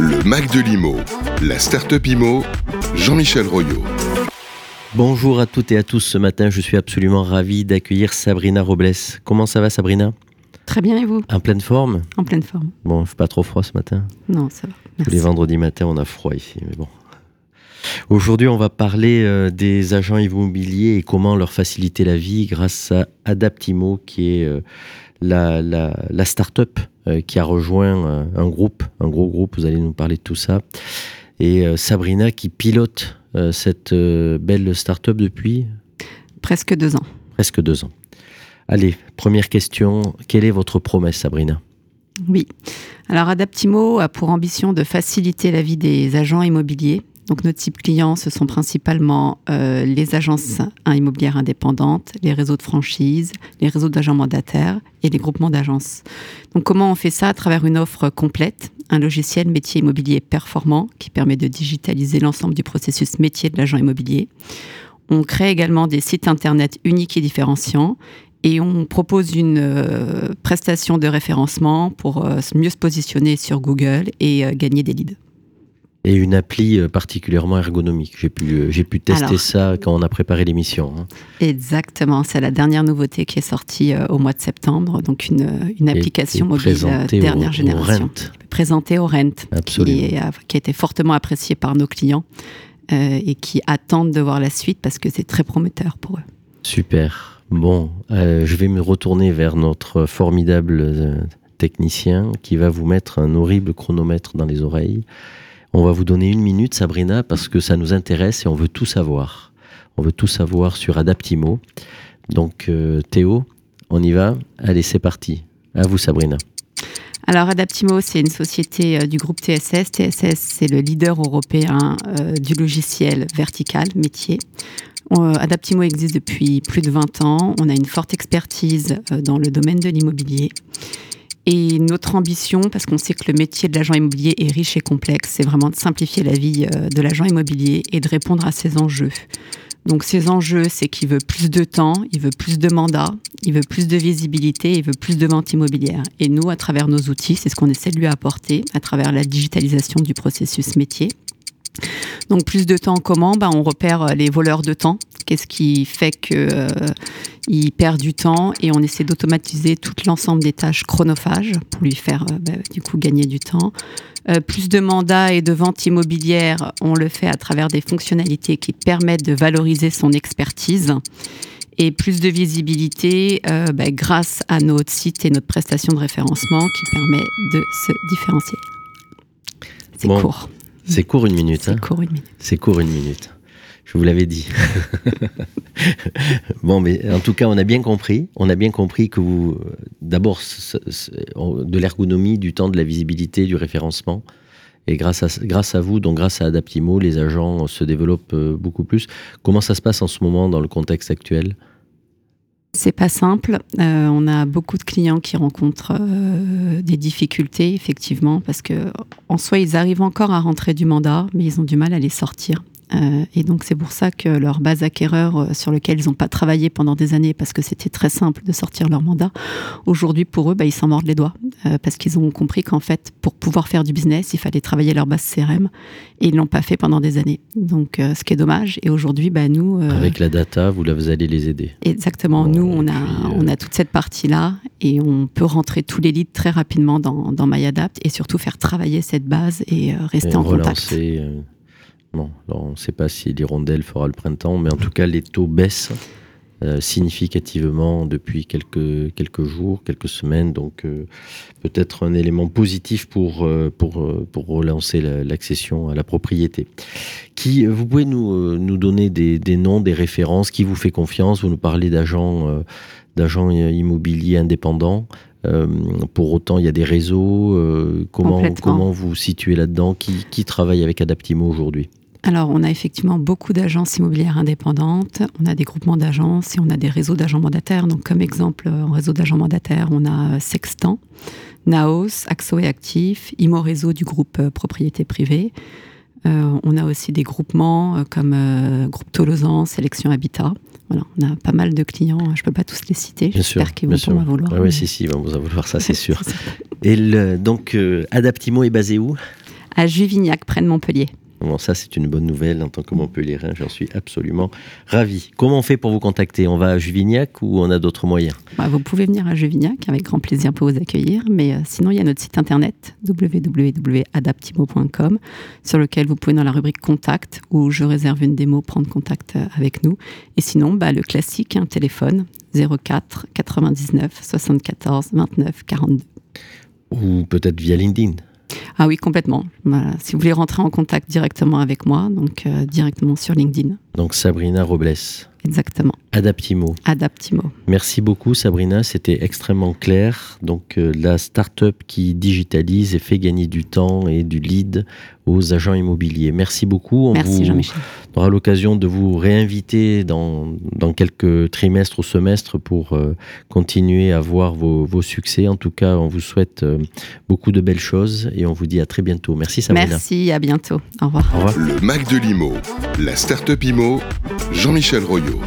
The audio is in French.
Le Mac de l'IMO, la start-up IMO, Jean-Michel Royot. Bonjour à toutes et à tous. Ce matin, je suis absolument ravi d'accueillir Sabrina Robles. Comment ça va, Sabrina? Très bien, et vous? En pleine forme? En pleine forme. Bon, il fait pas trop froid ce matin Non, ça va. Merci. Les vendredis matins, on a froid ici, mais bon. Aujourd'hui, on va parler euh, des agents immobiliers et comment leur faciliter la vie grâce à Adaptimo, qui est euh, la, la, la start-up euh, qui a rejoint un groupe, un gros groupe. Vous allez nous parler de tout ça. Et Sabrina qui pilote cette belle start-up depuis? Presque deux ans. presque deux ans. Allez, première question. Quelle est votre promesse, Sabrina? Oui. Alors, Adaptimo a pour ambition de faciliter la vie des agents immobiliers. Donc, nos types clients, ce sont principalement euh, les agences immobilières indépendantes, les réseaux de franchise, les réseaux d'agents mandataires et les groupements d'agences. Donc, comment on fait ça? À travers une offre complète, un logiciel métier immobilier performant qui permet de digitaliser l'ensemble du processus métier de l'agent immobilier. On crée également des sites internet uniques et différenciants et on propose une euh, prestation de référencement pour euh, mieux se positionner sur Google et gagner des leads. Et une appli euh, particulièrement ergonomique. J'ai pu, euh, j'ai pu tester Alors. ça quand on a préparé l'émission. hein. Exactement, c'est la dernière nouveauté qui est sortie euh, au mois de septembre, donc une, une application et mobile au- dernière au génération. Rent. Présentée au Rent, qui, Absolument. est, qui a été fortement appréciée par nos clients euh, et qui attendent de voir la suite parce que c'est très prometteur pour eux. Super. Bon, euh, je vais me retourner vers notre formidable euh, technicien qui va vous mettre un horrible chronomètre dans les oreilles. On va vous donner une minute, Sabrina, parce que ça nous intéresse et on veut tout savoir. On veut tout savoir sur Adaptimo. Donc, euh, Théo, on y va Allez, c'est parti. À vous, Sabrina. Alors Adaptimo, c'est une société euh, du groupe TSS. TSS, c'est le leader européen euh, du logiciel vertical, métier. Adaptimo existe depuis plus de 20 ans. On a une forte expertise dans le domaine de l'immobilier. Et notre ambition, parce qu'on sait que le métier de l'agent immobilier est riche et complexe, c'est vraiment de simplifier la vie euh, de l'agent immobilier et de répondre à ses enjeux. Donc ces enjeux, c'est qu'il veut plus de temps, il veut plus de mandats, il veut plus de visibilité, il veut plus de ventes immobilières. Et nous, à travers nos outils, c'est ce qu'on essaie de lui apporter à travers la digitalisation du processus métier. Donc plus de temps comment? Ben, On repère euh, les voleurs de temps. Qu'est-ce qui fait qu'il perd du temps? Et on essaie d'automatiser tout l'ensemble des tâches chronophages pour lui faire euh, ben, du coup gagner du temps. Euh, plus de mandats et de ventes immobilières, on le fait à travers des fonctionnalités qui permettent de valoriser son expertise. Et plus de visibilité euh, ben, grâce à notre site et notre prestation de référencement qui permet de se différencier. C'est Bon, court. C'est court une minute. hein C'est court une minute. C'est court une minute. Je vous l'avais dit. bon, mais en tout cas, on a bien compris. On a bien compris que vous, euh, d'abord, de l'ergonomie, du temps, de la visibilité, du référencement. Et grâce à, grâce à vous, donc grâce à Adaptimo, les agents se développent euh, beaucoup plus. Comment ça se passe en ce moment dans le contexte actuel? C'est pas simple. Euh, on a beaucoup de clients qui rencontrent euh, des difficultés, effectivement, parce que en soi, ils arrivent encore à rentrer du mandat, mais ils ont du mal à les sortir. Euh, et donc, c'est pour ça que leur base acquéreur, euh, sur lequel ils n'ont pas travaillé pendant des années, parce que c'était très simple de sortir leur mandat, aujourd'hui, pour eux, bah, ils s'en mordent les doigts, euh, parce qu'ils ont compris qu'en fait, pour pouvoir faire du business, il fallait travailler leur base CRM, et ils l'ont pas fait pendant des années. Donc, ce qui est dommage. Et aujourd'hui, bah, nous, Avec la data, vous, là, vous allez les aider. Exactement. Bon, Nous, on a, on a toute cette partie-là et on peut rentrer tous les leads très rapidement dans, dans MyAdapt et surtout faire travailler cette base et rester Et en contact. relancer. euh, bon, alors on ne sait pas si l'hirondelle fera le printemps, mais en tout cas, les taux baissent euh, significativement depuis quelques, quelques jours, quelques semaines. Donc, euh, peut-être un élément positif pour, euh, pour, pour relancer la- l'accession à la propriété. Qui, vous pouvez nous, nous donner des, des noms, des références, qui vous fait confiance Vous nous parlez d'agents d'agents immobiliers indépendants. Euh, pour autant, il y a des réseaux. euh, comment vous situez là-dedans? Qui, qui travaille avec Adaptimo aujourd'hui? Alors, on a effectivement beaucoup d'agences immobilières indépendantes, on a des groupements d'agences et on a des réseaux d'agents mandataires. Donc, comme exemple, euh, en réseau d'agents mandataires, on a euh, Sextant, Naos, Axo et Actif, Imo Réseau du groupe euh, Propriété Privée. Euh, on a aussi des groupements comme euh, Groupe Tolosan, Sélection Habitat. Voilà, on a pas mal de clients, je ne peux pas tous les citer, Bien sûr. j'espère qu'ils vont pas m'en vouloir. Ah ouais, mais- si, si, ils vont vous en vouloir, ça c'est sûr. Et le- donc, euh, Adaptimo est basé où? À Juvignac, près de Montpellier. Bon, ça, c'est une bonne nouvelle en tant que Montpellierin. J'en suis absolument ravi. Comment on fait pour vous contacter? On va à Juvignac ou on a d'autres moyens? Bah, Vous pouvez venir à Juvignac, avec grand plaisir pour vous accueillir. Mais euh, sinon, il y a notre site internet www.adaptimo.com sur lequel vous pouvez, dans la rubrique Contact, où je réserve une démo, prendre contact euh, avec nous. Et sinon, bah, le classique, un téléphone 04 99 74 29 42. Ou peut-être via LinkedIn ah oui, complètement. si vous voulez rentrer en contact directement avec moi, donc euh, directement sur LinkedIn. Donc Sabrina Robles. Exactement. Adaptimo. Adaptimo. Merci beaucoup Sabrina, c'était extrêmement clair. Donc euh, la start-up qui digitalise et fait gagner du temps et du lead aux agents immobiliers. Merci beaucoup. On Merci Jean-Michel. aura l'occasion de vous réinviter dans, dans, quelques trimestres ou semestres pour euh, continuer à voir vos, vos, succès. En tout cas, on vous souhaite euh, beaucoup de belles choses et on vous dit à très bientôt. Merci Sabrina. Merci, à bientôt. Au revoir. Au revoir. Le Mac de l'IMO, la start-up IMO, Jean-Michel Royot.